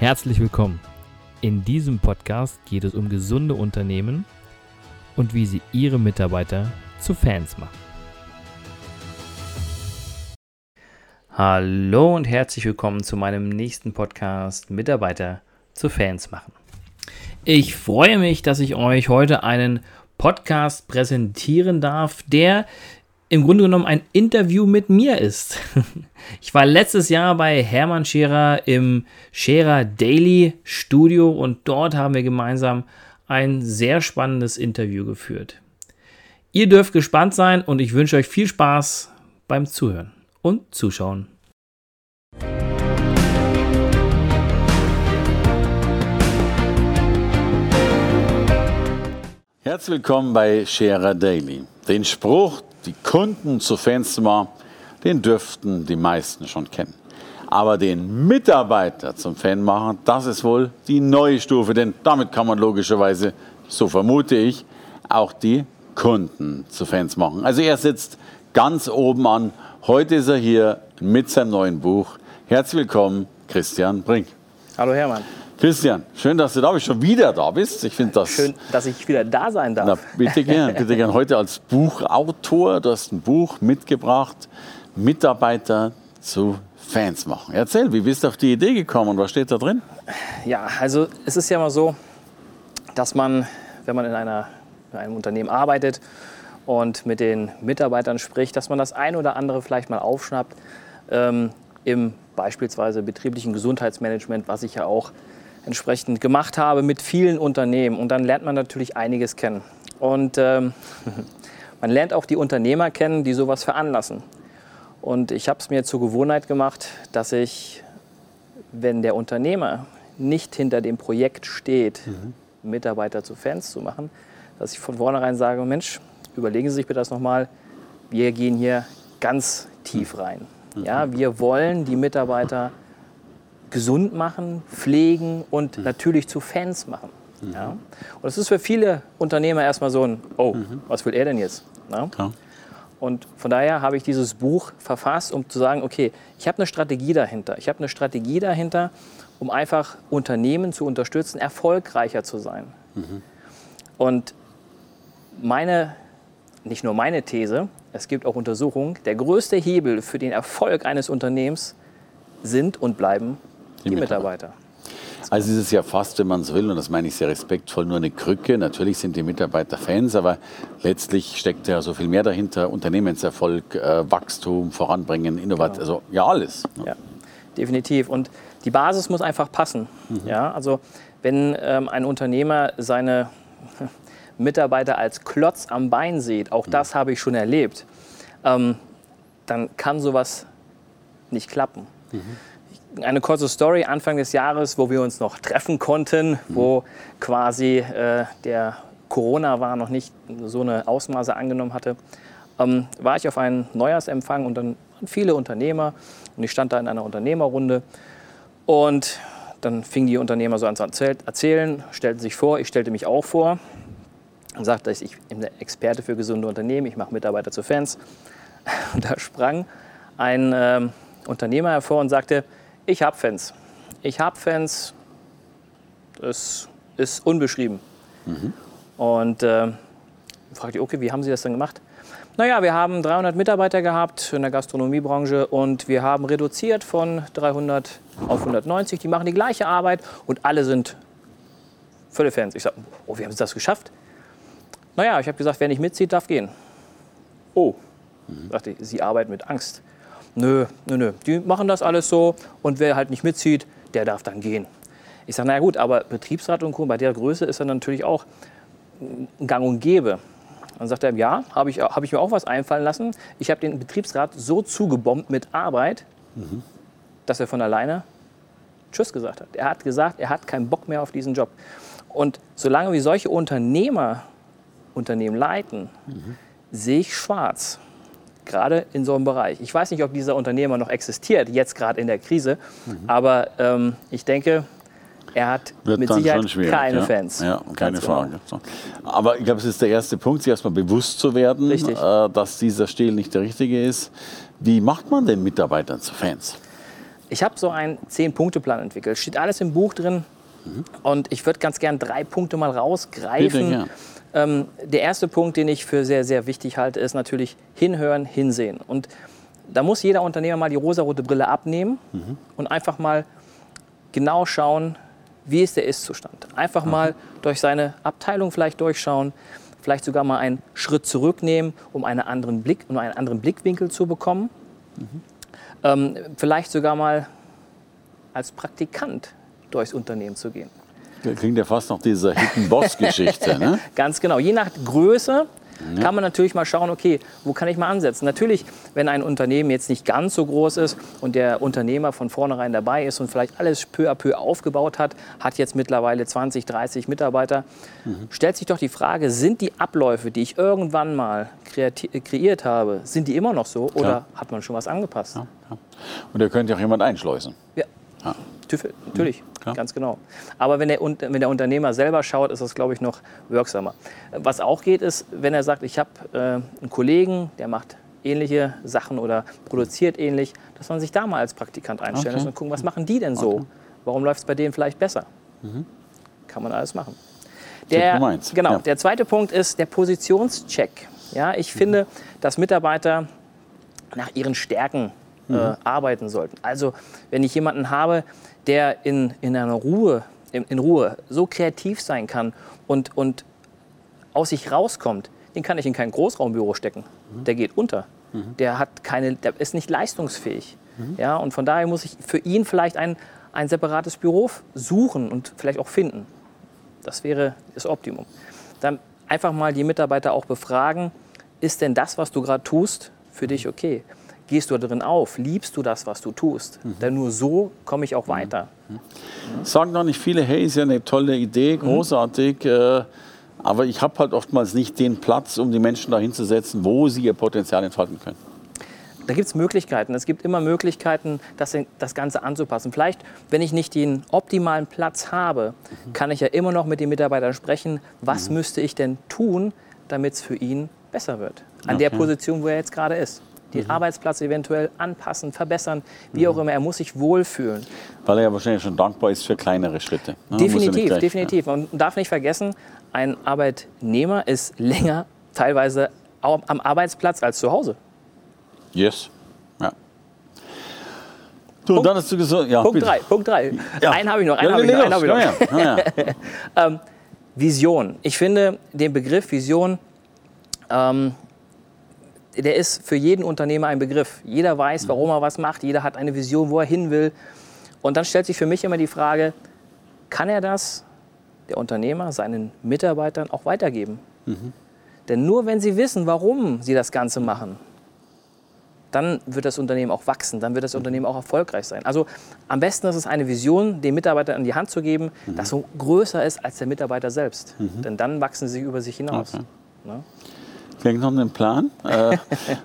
Herzlich willkommen. In diesem Podcast geht es um gesunde Unternehmen und wie sie ihre Mitarbeiter zu Fans machen. Hallo und herzlich willkommen zu meinem nächsten Podcast Mitarbeiter zu Fans machen. Ich freue mich, dass ich euch heute einen Podcast präsentieren darf, der im Grunde genommen ein Interview mit mir ist. Ich war letztes Jahr bei Hermann Scherer im Scherer Daily Studio und dort haben wir gemeinsam ein sehr spannendes Interview geführt. Ihr dürft gespannt sein und ich wünsche euch viel Spaß beim Zuhören und Zuschauen. Herzlich willkommen bei Scherer Daily. Den Spruch, die Kunden zu Fans zu machen, den dürften die meisten schon kennen. Aber den Mitarbeiter zum Fan machen, das ist wohl die neue Stufe, denn damit kann man logischerweise, so vermute ich, auch die Kunden zu Fans machen. Also er sitzt ganz oben an. Heute ist er hier mit seinem neuen Buch. Herzlich willkommen, Christian Brink. Hallo Hermann. Christian, schön, dass du da bist, schon wieder da bist. Ich finde das. Schön, dass ich wieder da sein darf. Na, bitte gern, bitte gern. Heute als Buchautor, du hast ein Buch mitgebracht, Mitarbeiter zu Fans machen. Erzähl, wie bist du auf die Idee gekommen und was steht da drin? Ja, also es ist ja mal so, dass man, wenn man in, einer, in einem Unternehmen arbeitet und mit den Mitarbeitern spricht, dass man das ein oder andere vielleicht mal aufschnappt ähm, im beispielsweise betrieblichen Gesundheitsmanagement, was ich ja auch entsprechend gemacht habe mit vielen Unternehmen. Und dann lernt man natürlich einiges kennen. Und ähm, man lernt auch die Unternehmer kennen, die sowas veranlassen. Und ich habe es mir zur Gewohnheit gemacht, dass ich, wenn der Unternehmer nicht hinter dem Projekt steht, mhm. Mitarbeiter zu Fans zu machen, dass ich von vornherein sage, Mensch, überlegen Sie sich bitte das nochmal, wir gehen hier ganz tief rein. Mhm. Ja, wir wollen die Mitarbeiter gesund machen, pflegen und mhm. natürlich zu Fans machen. Mhm. Ja? Und das ist für viele Unternehmer erstmal so ein, oh, mhm. was will er denn jetzt? Ja? Und von daher habe ich dieses Buch verfasst, um zu sagen, okay, ich habe eine Strategie dahinter. Ich habe eine Strategie dahinter, um einfach Unternehmen zu unterstützen, erfolgreicher zu sein. Mhm. Und meine, nicht nur meine These, es gibt auch Untersuchungen, der größte Hebel für den Erfolg eines Unternehmens sind und bleiben die, die Mitarbeiter. Mitarbeiter. Also es ist ja fast, wenn man es will, und das meine ich sehr respektvoll, nur eine Krücke. Natürlich sind die Mitarbeiter Fans, aber letztlich steckt ja so viel mehr dahinter. Unternehmenserfolg, äh, Wachstum, Voranbringen, Innovation, genau. also ja alles. Ne? Ja, definitiv. Und die Basis muss einfach passen. Mhm. Ja, also wenn ähm, ein Unternehmer seine Mitarbeiter als Klotz am Bein sieht, auch mhm. das habe ich schon erlebt, ähm, dann kann sowas nicht klappen. Mhm eine kurze Story Anfang des Jahres, wo wir uns noch treffen konnten, wo quasi äh, der Corona war noch nicht so eine Ausmaße angenommen hatte, ähm, war ich auf einem Neujahrsempfang und dann waren viele Unternehmer und ich stand da in einer Unternehmerrunde und dann fingen die Unternehmer so an zu erzählen, stellten sich vor, ich stellte mich auch vor und sagte, ich bin der Experte für gesunde Unternehmen, ich mache Mitarbeiter zu Fans. Und da sprang ein äh, Unternehmer hervor und sagte, ich habe Fans. Ich habe Fans. Das ist unbeschrieben. Mhm. Und äh, fragte ich, okay, wie haben Sie das denn gemacht? Naja, wir haben 300 Mitarbeiter gehabt in der Gastronomiebranche und wir haben reduziert von 300 auf 190. Die machen die gleiche Arbeit und alle sind volle Fans. Ich sage, oh, wie haben Sie das geschafft? Naja, ich habe gesagt, wer nicht mitzieht, darf gehen. Oh, mhm. sagte ich, Sie arbeiten mit Angst. Nö, nö, nö. Die machen das alles so und wer halt nicht mitzieht, der darf dann gehen. Ich sage, naja gut, aber Betriebsrat und Co. bei der Größe ist dann natürlich auch gang und gäbe. Dann sagt er, ja, habe ich, hab ich mir auch was einfallen lassen. Ich habe den Betriebsrat so zugebombt mit Arbeit, mhm. dass er von alleine Tschüss gesagt hat. Er hat gesagt, er hat keinen Bock mehr auf diesen Job. Und solange wir solche Unternehmer Unternehmen leiten, mhm. sehe ich schwarz gerade in so einem Bereich. Ich weiß nicht, ob dieser Unternehmer noch existiert, jetzt gerade in der Krise, mhm. aber ähm, ich denke, er hat Wird mit Sicherheit keine ja. Fans. Ja, keine genau. Frage. Aber ich glaube, es ist der erste Punkt, sich erstmal bewusst zu werden, äh, dass dieser Stil nicht der richtige ist. Wie macht man den Mitarbeitern zu Fans? ich habe so einen Zehn-Punkte-Plan entwickelt. Steht alles im Buch drin. Und ich würde ganz gern drei Punkte mal rausgreifen. Bitte, ja. Ähm, der erste Punkt, den ich für sehr, sehr wichtig halte, ist natürlich hinhören, hinsehen. Und da muss jeder Unternehmer mal die rosarote Brille abnehmen und einfach mal genau schauen, wie ist der Ist-Zustand. Einfach mal durch seine Abteilung vielleicht durchschauen, vielleicht sogar mal einen Schritt zurücknehmen, um einen anderen, Blick, um einen anderen Blickwinkel zu bekommen. Ähm, vielleicht sogar mal als Praktikant durchs Unternehmen zu gehen. Das klingt ja fast nach dieser Hidden Boss-Geschichte. Ne? Ganz genau. Je nach Größe kann man natürlich mal schauen, okay, wo kann ich mal ansetzen? Natürlich, wenn ein Unternehmen jetzt nicht ganz so groß ist und der Unternehmer von vornherein dabei ist und vielleicht alles peu à peu aufgebaut hat, hat jetzt mittlerweile 20, 30 Mitarbeiter, stellt sich doch die Frage, sind die Abläufe, die ich irgendwann mal kreiert habe, sind die immer noch so oder Klar. hat man schon was angepasst? Ja. Und ihr könnt ja auch jemand einschleusen. Ja. Natürlich, klar. ganz genau. Aber wenn der, wenn der Unternehmer selber schaut, ist das, glaube ich, noch wirksamer. Was auch geht, ist, wenn er sagt, ich habe äh, einen Kollegen, der macht ähnliche Sachen oder produziert ähnlich, dass man sich da mal als Praktikant einstellen Okay. und gucken, was machen die denn so? Warum läuft es bei denen vielleicht besser? Kann man alles machen. Der, genau, ja. der zweite Punkt ist der Positionscheck. Ja, ich finde, dass Mitarbeiter nach ihren Stärken äh, arbeiten sollten. Also wenn ich jemanden habe, der in, in einer Ruhe, in, in Ruhe so kreativ sein kann und, und aus sich rauskommt, den kann ich in kein Großraumbüro stecken. Der geht unter. Der, hat keine, der ist nicht leistungsfähig. Ja, und von daher muss ich für ihn vielleicht ein, ein separates Büro suchen und vielleicht auch finden. Das wäre das Optimum. Dann einfach mal die Mitarbeiter auch befragen, ist denn das, was du gerade tust, für dich okay? Gehst du darin auf? Liebst du das, was du tust? Denn nur so komme ich auch weiter. Sagen doch nicht viele, hey, ist ja eine tolle Idee, großartig. Äh, aber ich habe halt oftmals nicht den Platz, um die Menschen dahin zu setzen, wo sie ihr Potenzial entfalten können. Da gibt es Möglichkeiten. Es gibt immer Möglichkeiten, das, das Ganze anzupassen. Vielleicht, wenn ich nicht den optimalen Platz habe, kann ich ja immer noch mit den Mitarbeitern sprechen, was müsste ich denn tun, damit es für ihn besser wird. An der Okay. Position, wo er jetzt gerade ist. Den Arbeitsplatz eventuell anpassen, verbessern, wie auch immer. Er muss sich wohlfühlen. Weil er ja wahrscheinlich schon dankbar ist für kleinere Schritte. ne? Ja Definitiv, gleich- definitiv. Man darf nicht vergessen, ein Arbeitnehmer ist länger teilweise am Arbeitsplatz als zu Hause. Ja. Yes. Ja. Du, und dann hast du gesagt, ja, Punkt bitte. 3, Punkt 3. Ja. Einen habe ich noch, einen Ja, habe ich noch, einen habe ich noch. Ja, ja. Ja, ja. Vision. Ich finde den Begriff Vision, ähm, der ist für jeden Unternehmer ein Begriff. Jeder weiß, warum er was macht, jeder hat eine Vision, wo er hin will. Und dann stellt sich für mich immer die Frage, kann er das, der Unternehmer, seinen Mitarbeitern auch weitergeben? Denn nur wenn sie wissen, warum sie das Ganze machen, dann wird das Unternehmen auch wachsen, dann wird das Unternehmen auch erfolgreich sein. Also am besten ist es eine Vision, den Mitarbeitern an die Hand zu geben, das so größer ist als der Mitarbeiter selbst. Denn dann wachsen sie über sich hinaus. Okay. Ne? Klingt noch einen Plan. Äh,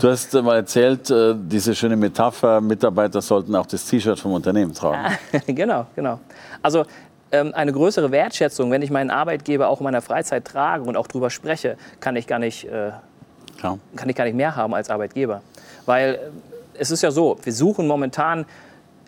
du hast mal erzählt, äh, diese schöne Metapher, Mitarbeiter sollten auch das T-Shirt vom Unternehmen tragen. genau, genau. Also ähm, eine größere Wertschätzung, wenn ich meinen Arbeitgeber auch in meiner Freizeit trage und auch drüber spreche, kann ich gar nicht, äh, Ja. kann ich gar nicht mehr haben als Arbeitgeber. Weil es ist ja so, wir suchen momentan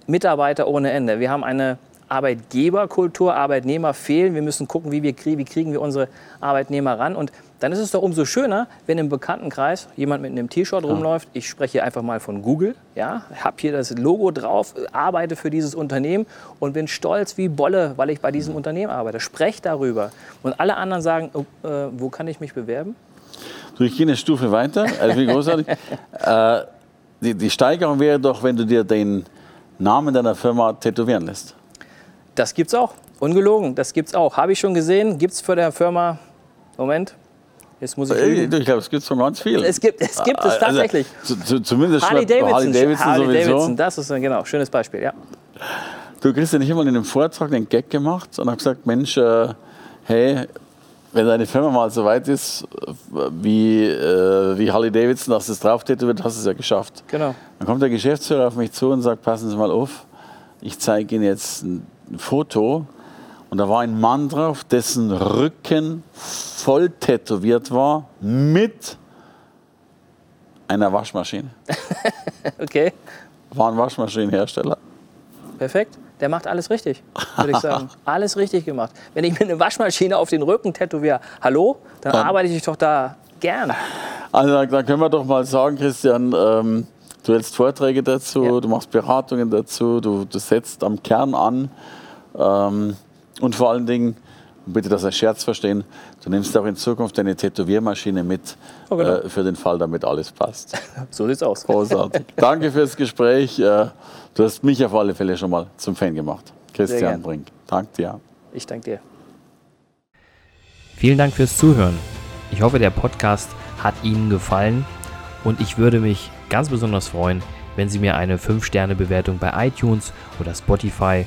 Mitarbeiter ohne Ende. Wir haben eine Arbeitgeberkultur, Arbeitnehmer fehlen. Wir müssen gucken, wie, wir kriegen, wie kriegen wir unsere Arbeitnehmer ran. Und dann ist es doch umso schöner, wenn im Bekanntenkreis jemand mit einem T-Shirt rumläuft. Ich spreche hier einfach mal von Google. Ja, habe hier das Logo drauf, arbeite für dieses Unternehmen und bin stolz wie Bolle, weil ich bei diesem Unternehmen arbeite. Spreche darüber. Und alle anderen sagen, oh, äh, wo kann ich mich bewerben? Du, ich gehe eine Stufe weiter. Also wie großartig. äh, die, die Steigerung wäre doch, wenn du dir den Namen deiner Firma tätowieren lässt. Das gibt's auch. Ungelogen, das gibt's auch. Habe ich schon gesehen. Gibt's für der Firma. Moment. Jetzt muss ich. Lügen. Ich glaube, es gibt schon ganz viel. Es gibt es, gibt es Also, tatsächlich. zu, zumindest Harley Davidson. Harley Davidson Harley sowieso. Davidson, das ist ein genau schönes Beispiel, ja. Du kriegst ja nicht immer in einem Vortrag den Gag gemacht und hast gesagt, Mensch, äh, hey, wenn deine Firma mal so weit ist äh, wie, äh, wie Harley Davidson, dass es drauf tätowiert, hast du es ja geschafft. Genau. Dann kommt der Geschäftsführer auf mich zu und sagt, passen Sie mal auf, ich zeige Ihnen jetzt ein Foto. Und da war ein Mann drauf, dessen Rücken voll tätowiert war mit einer Waschmaschine. Okay. War ein Waschmaschinenhersteller. Perfekt. Der macht alles richtig, würde ich sagen. alles richtig gemacht. Wenn ich mir eine Waschmaschine auf den Rücken tätowiere, hallo, dann Dann- arbeite ich doch da gern. Also da, da können wir doch mal sagen, Christian, ähm, du hältst Vorträge dazu, Ja. du machst Beratungen dazu, du, du setzt am Kern an ähm, und vor allen Dingen, bitte das als Scherz verstehen, du nimmst auch in Zukunft deine Tätowiermaschine mit Oh, genau. äh, für den Fall, damit alles passt. So sieht's aus. Großartig. Danke fürs Gespräch. Äh, du hast mich auf alle Fälle schon mal zum Fan gemacht. Christian. Brink. Danke dir. Ich danke dir. Vielen Dank fürs Zuhören. Ich hoffe, der Podcast hat Ihnen gefallen und ich würde mich ganz besonders freuen, wenn Sie mir eine 5-Sterne-Bewertung bei iTunes oder Spotify